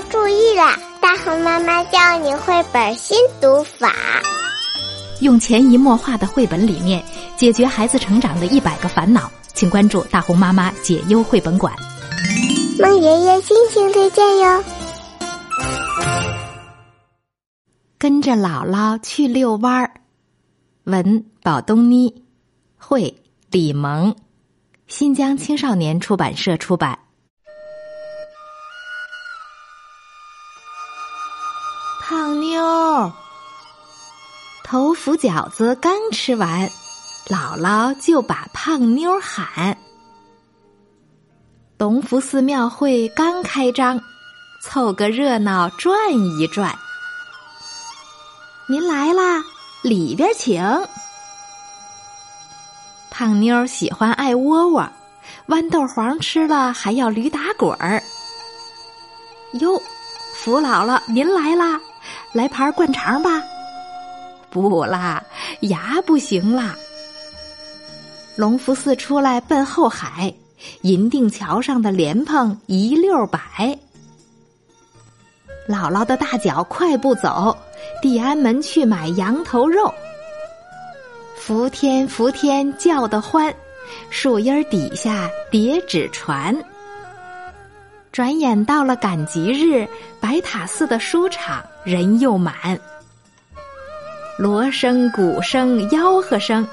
妈注意啦！大红妈妈教你绘本新读法，用潜移默化的绘本理念解决孩子成长的一百个烦恼。请关注大红妈妈解忧绘本馆。孟爷爷心情推荐哟。跟着姥姥去遛弯儿，文宝东妮，绘李萌，新疆青少年出版社出版。胖妞，头伏饺子刚吃完，姥姥就把胖妞喊。东福寺庙会刚开张，凑个热闹转一转。您来啦，里边请。胖妞喜欢爱窝窝，豌豆黄吃了还要驴打滚儿。哟，福姥姥您来啦！来盘灌肠吧，不啦，牙不行啦。隆福寺出来奔后海，银锭桥上的莲蓬一溜摆。姥姥的大脚快步走，地安门去买羊头肉。伏天伏天叫得欢，树荫底下叠纸船。转眼到了赶集日，白塔寺的书场人又满。锣声、鼓声、吆喝声，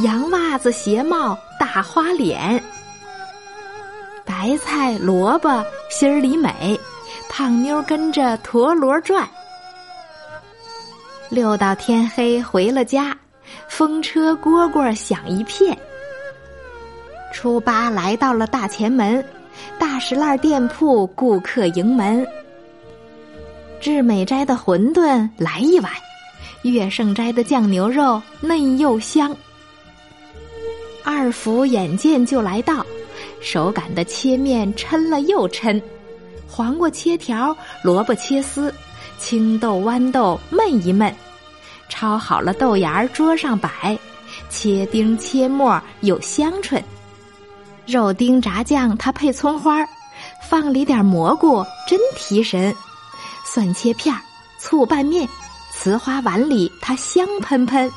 洋袜子、鞋帽、大花脸，白菜、萝卜心儿里美，胖妞跟着陀螺转。溜到天黑回了家，风车蝈蝈响一片。初八来到了大前门。大石烂店铺顾客迎门，至美斋的馄饨来一碗，月盛斋的酱牛肉嫩又香。二福眼见就来到，手擀的切面抻了又抻，黄瓜切条，萝卜切丝，青豆豌豆焖一焖，焯好了豆芽儿桌上摆，切丁切末有香椿。肉丁炸酱，它配葱花儿放里点蘑菇，真提神。蒜切片儿醋拌面，瓷花碗里它香喷喷。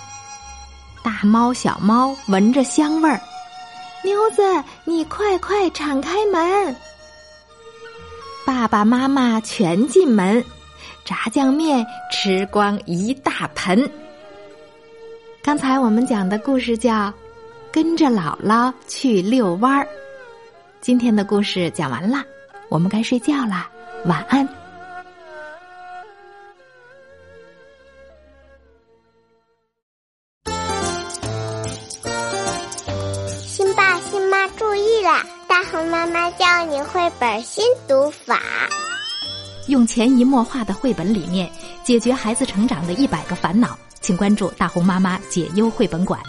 大猫小猫闻着香味儿，妞子你快快敞开门。爸爸妈妈全进门，炸酱面吃光一大盆。刚才我们讲的故事叫。跟着姥姥去遛弯儿。今天的故事讲完了，我们该睡觉啦，晚安。新爸新妈注意啦！大红妈妈教你绘本新读法，用潜移默化的绘本理念解决孩子成长的一百个烦恼。请关注大红妈妈解忧绘本馆。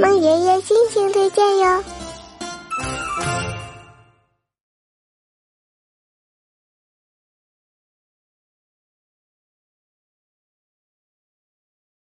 孟爷爷心情推荐哟。